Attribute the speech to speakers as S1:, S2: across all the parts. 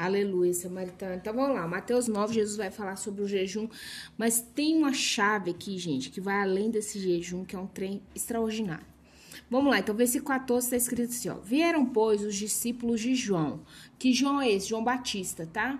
S1: Aleluia, samaritana. Então vamos lá, Mateus 9, Jesus vai falar sobre o jejum, mas tem uma chave aqui, gente, que vai além desse jejum, que é um trem extraordinário. Vamos lá, então versículo 14 está escrito assim, ó. Vieram, pois, os discípulos de João. Que João é esse? João Batista, tá?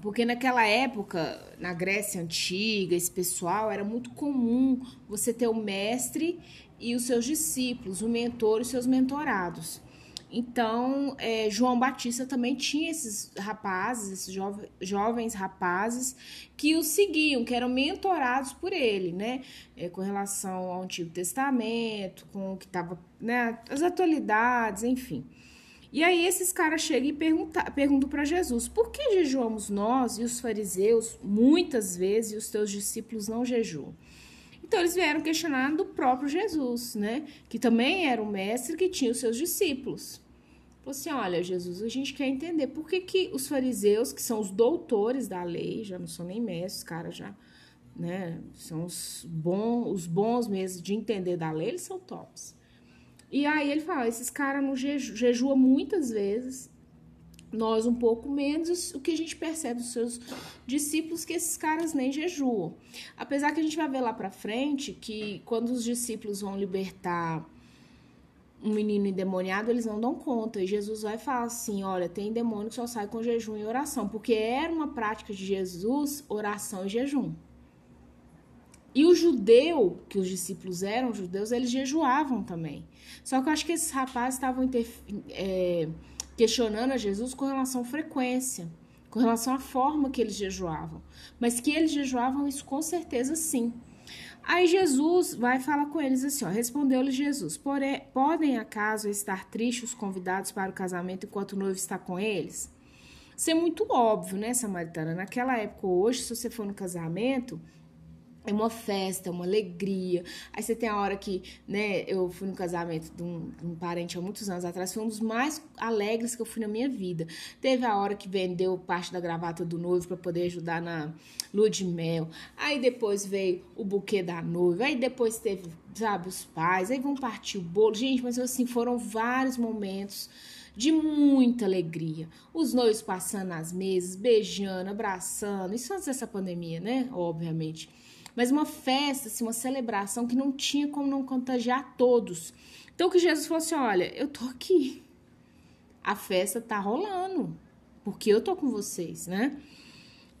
S1: Porque naquela época, na Grécia Antiga, esse pessoal, era muito comum você ter o mestre e os seus discípulos, o mentor e os seus mentorados. Então, é, João Batista também tinha esses rapazes, esses jove, jovens rapazes, que o seguiam, que eram mentorados por ele, né? É, com relação ao Antigo Testamento, com o que estava, né? As atualidades, enfim. E aí esses caras chegam e perguntam para Jesus: por que jejuamos nós e os fariseus muitas vezes e os teus discípulos não jejuam? Então eles vieram questionar do próprio Jesus, né? Que também era um mestre que tinha os seus discípulos. Falou assim: olha, Jesus, a gente quer entender por que, que os fariseus, que são os doutores da lei, já não são nem mestres, os caras já, né? São os bons, os bons mesmo de entender da lei, eles são tops. E aí ele fala: esses caras não jeju, jejuam muitas vezes, nós um pouco menos, o que a gente percebe dos seus discípulos que esses caras nem jejuam. Apesar que a gente vai ver lá para frente que quando os discípulos vão libertar um menino endemoniado, eles não dão conta. E Jesus vai falar assim: olha, tem demônio que só sai com jejum e oração, porque era uma prática de Jesus oração e jejum. E o judeu, que os discípulos eram judeus, eles jejuavam também. Só que eu acho que esses rapazes estavam é, questionando a Jesus com relação à frequência, com relação à forma que eles jejuavam. Mas que eles jejuavam, isso com certeza sim. Aí Jesus vai falar com eles assim, ó, respondeu-lhe Jesus, Porém, podem acaso estar tristes os convidados para o casamento enquanto o noivo está com eles? Isso é muito óbvio, né, Samaritana? Naquela época, hoje, se você for no casamento, é uma festa, é uma alegria. Aí você tem a hora que, né, eu fui no casamento de um, de um, parente há muitos anos atrás, foi um dos mais alegres que eu fui na minha vida. Teve a hora que vendeu parte da gravata do noivo para poder ajudar na lua de mel. Aí depois veio o buquê da noiva. Aí depois teve, sabe, os pais. Aí vão partir o bolo. Gente, mas assim, foram vários momentos de muita alegria. Os noivos passando nas mesas, beijando, abraçando. Isso antes dessa pandemia, né? Obviamente mas uma festa, assim, uma celebração que não tinha como não contagiar todos. Então que Jesus falou assim: olha, eu tô aqui. A festa tá rolando, porque eu tô com vocês, né?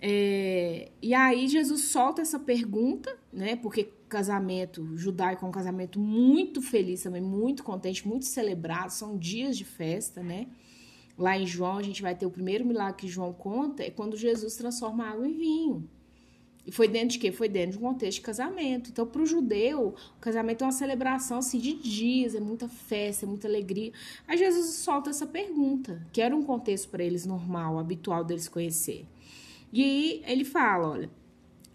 S1: É, e aí Jesus solta essa pergunta, né? Porque casamento judaico é um casamento muito feliz também, muito contente, muito celebrado, são dias de festa, né? Lá em João a gente vai ter o primeiro milagre que João conta, é quando Jesus transforma água em vinho. E foi dentro de quê? Foi dentro de um contexto de casamento. Então, para o judeu, o casamento é uma celebração assim, de dias, é muita festa, é muita alegria. Aí Jesus solta essa pergunta, que era um contexto para eles normal, habitual deles conhecer. E aí ele fala: olha,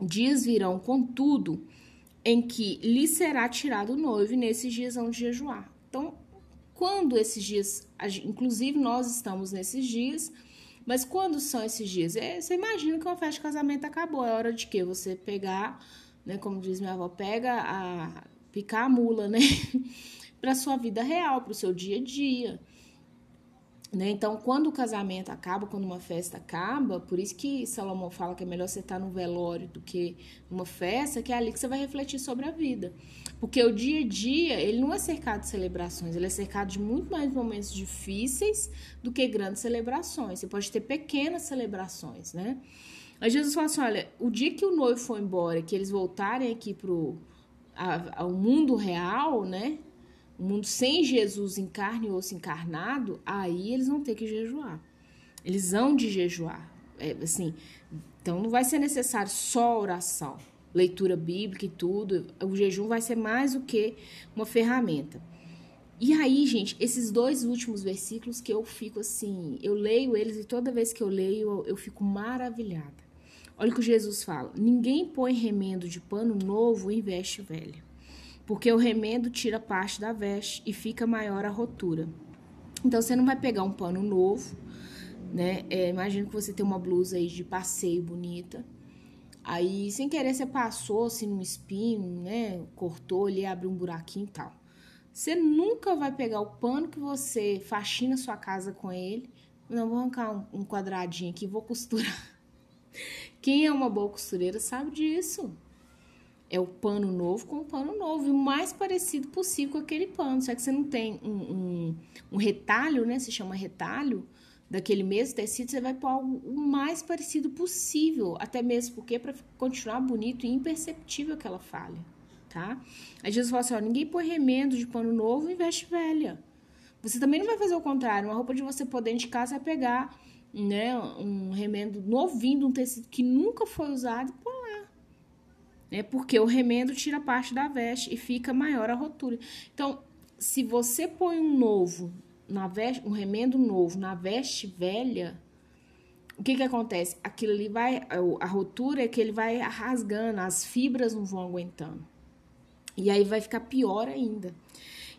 S1: dias virão, contudo, em que lhe será tirado o noivo, e nesses dias vão jejuar. Então, quando esses dias, inclusive nós estamos nesses dias, mas quando são esses dias? É, você imagina que uma festa de casamento acabou. É hora de quê? Você pegar, né? Como diz minha avó, pega a. picar a mula, né? para sua vida real, para o seu dia a dia. Né? Então, quando o casamento acaba, quando uma festa acaba, por isso que Salomão fala que é melhor você estar no velório do que numa festa, que é ali que você vai refletir sobre a vida. Porque o dia a dia, ele não é cercado de celebrações, ele é cercado de muito mais momentos difíceis do que grandes celebrações. Você pode ter pequenas celebrações, né? Aí Jesus fala assim: olha, o dia que o noivo for embora, que eles voltarem aqui pro ao mundo real, né? O mundo sem Jesus em carne osso encarnado, aí eles vão ter que jejuar. Eles vão de jejuar. É, assim, então não vai ser necessário só oração, leitura bíblica e tudo. O jejum vai ser mais do que uma ferramenta. E aí, gente, esses dois últimos versículos que eu fico assim, eu leio eles e toda vez que eu leio eu, eu fico maravilhada. Olha o que Jesus fala: ninguém põe remendo de pano novo em veste velha porque o remendo tira parte da veste e fica maior a rotura. Então você não vai pegar um pano novo, né? É, imagina que você tem uma blusa aí de passeio bonita. Aí, sem querer, você passou assim num espinho, né? Cortou ali, abriu um buraquinho e tal. Você nunca vai pegar o pano que você faxina sua casa com ele, Não, vou arrancar um, um quadradinho aqui, vou costurar. Quem é uma boa costureira sabe disso. É o pano novo com o pano novo, o mais parecido possível com aquele pano. Só que você não tem um, um, um retalho, né? Se chama retalho daquele mesmo tecido, você vai pôr algo o mais parecido possível, até mesmo porque para continuar bonito e imperceptível aquela falha, tá? Aí Jesus falou assim: ó, ninguém põe remendo de pano novo e veste velha. Você também não vai fazer o contrário. Uma roupa de você dentro de casa é pegar né, um remendo novinho, um tecido que nunca foi usado e pôr lá. É porque o remendo tira parte da veste e fica maior a rotura. Então, se você põe um novo na veste, um remendo novo na veste velha, o que que acontece? Aquilo ali vai, a rotura é que ele vai rasgando, as fibras não vão aguentando. E aí vai ficar pior ainda.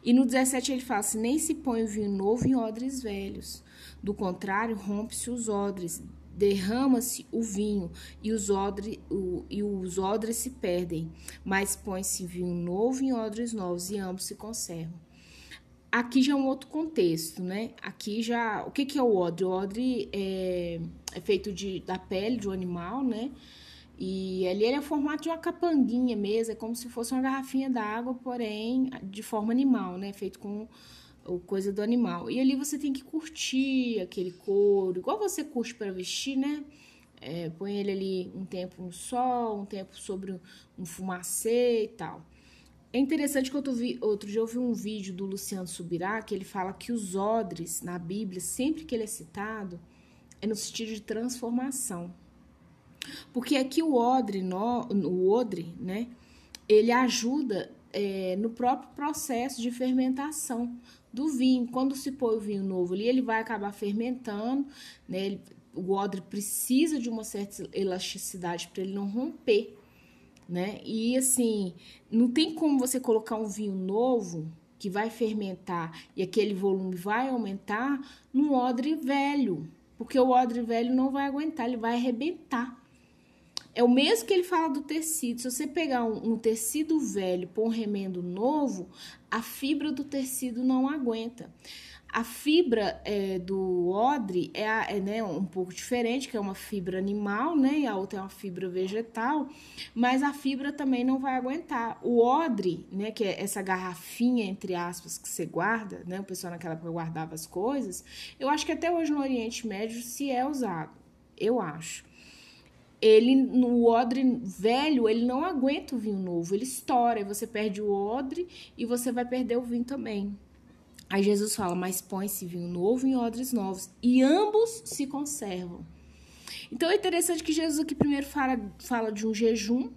S1: E no 17 ele fala assim: nem se põe vinho novo em odres velhos. Do contrário, rompe-se os odres, derrama-se o vinho e os, odre, o, e os odres se perdem. Mas põe-se vinho novo em odres novos e ambos se conservam. Aqui já é um outro contexto, né? Aqui já. O que, que é o odre? O odre é, é feito de, da pele de um animal, né? E ali ele é formato de uma capanguinha mesmo, é como se fosse uma garrafinha d'água, porém de forma animal, né? Feito com coisa do animal. E ali você tem que curtir aquele couro, igual você curte para vestir, né? É, põe ele ali um tempo no sol, um tempo sobre um fumacê e tal. É interessante que outro, vi, outro dia eu vi um vídeo do Luciano Subirá que ele fala que os odres na Bíblia, sempre que ele é citado, é no sentido de transformação. Porque aqui o odre, no, o odre, né, ele ajuda é, no próprio processo de fermentação do vinho. Quando se põe o vinho novo ali, ele vai acabar fermentando, né? Ele, o odre precisa de uma certa elasticidade para ele não romper né? E assim, não tem como você colocar um vinho novo que vai fermentar e aquele volume vai aumentar num odre velho, porque o odre velho não vai aguentar, ele vai arrebentar. É o mesmo que ele fala do tecido. Se você pegar um, um tecido velho por um remendo novo, a fibra do tecido não aguenta. A fibra é, do odre é, é né, um pouco diferente, que é uma fibra animal, né? E a outra é uma fibra vegetal, mas a fibra também não vai aguentar. O odre, né, que é essa garrafinha, entre aspas, que você guarda, né? O pessoal naquela época guardava as coisas. Eu acho que até hoje no Oriente Médio se é usado. Eu acho. Ele, no odre velho, ele não aguenta o vinho novo, ele estoura, e você perde o odre e você vai perder o vinho também. Aí Jesus fala: Mas põe-se vinho novo em odres novos, e ambos se conservam. Então é interessante que Jesus aqui primeiro fala, fala de um jejum,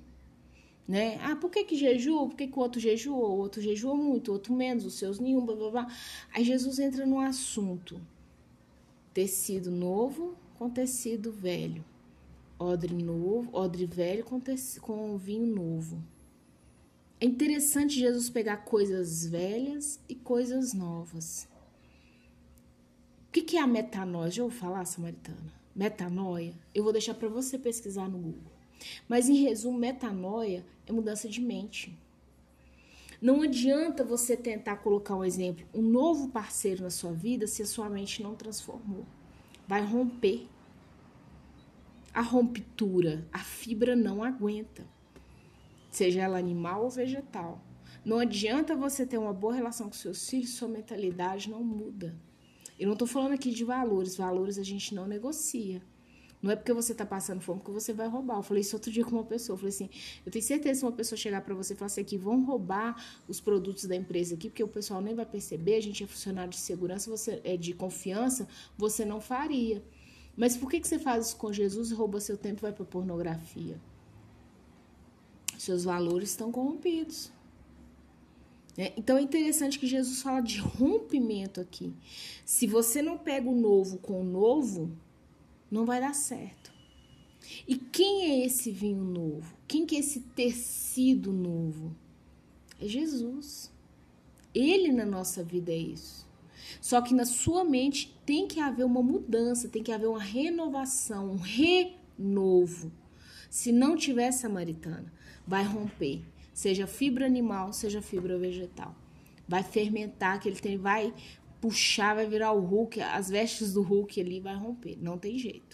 S1: né? Ah, por que que jejua? Por que, que o outro jejua? O outro jejua muito, o outro menos, os seus nenhum, blá, blá, blá. Aí Jesus entra no assunto: tecido novo com tecido velho, odre novo, odre velho com, com vinho novo. É interessante Jesus pegar coisas velhas e coisas novas. O que, é a metanoia? Já ouviu falar, Samaritana? Metanoia? Eu vou deixar para você pesquisar no Google. Mas, em resumo, metanoia é mudança de mente. Não adianta você tentar colocar um exemplo, um novo parceiro na sua vida se a sua mente não transformou. Vai romper. A ruptura, a fibra não aguenta seja ela animal ou vegetal. Não adianta você ter uma boa relação com seus filhos, sua mentalidade não muda. Eu não estou falando aqui de valores, valores a gente não negocia. Não é porque você está passando fome que você vai roubar. Eu falei isso outro dia com uma pessoa. Eu falei assim: eu tenho certeza que uma pessoa chegar para você e falar assim: aqui, vão roubar os produtos da empresa aqui, porque o pessoal nem vai perceber, a gente é funcionário de segurança, você é de confiança, você não faria. Mas por que, que você faz isso com Jesus e rouba seu tempo e vai para pornografia? seus valores estão corrompidos. É, então é interessante que Jesus fala de rompimento aqui. Se você não pega o novo com o novo, não vai dar certo. E quem é esse vinho novo? Quem que é esse tecido novo? É Jesus. Ele na nossa vida é isso. Só que na sua mente tem que haver uma mudança, tem que haver uma renovação, um renovo. Se não tiver samaritana, vai romper, seja fibra animal, seja fibra vegetal. Vai fermentar, que ele tem, vai puxar, vai virar o Hulk, as vestes do Hulk ali vai romper. Não tem jeito.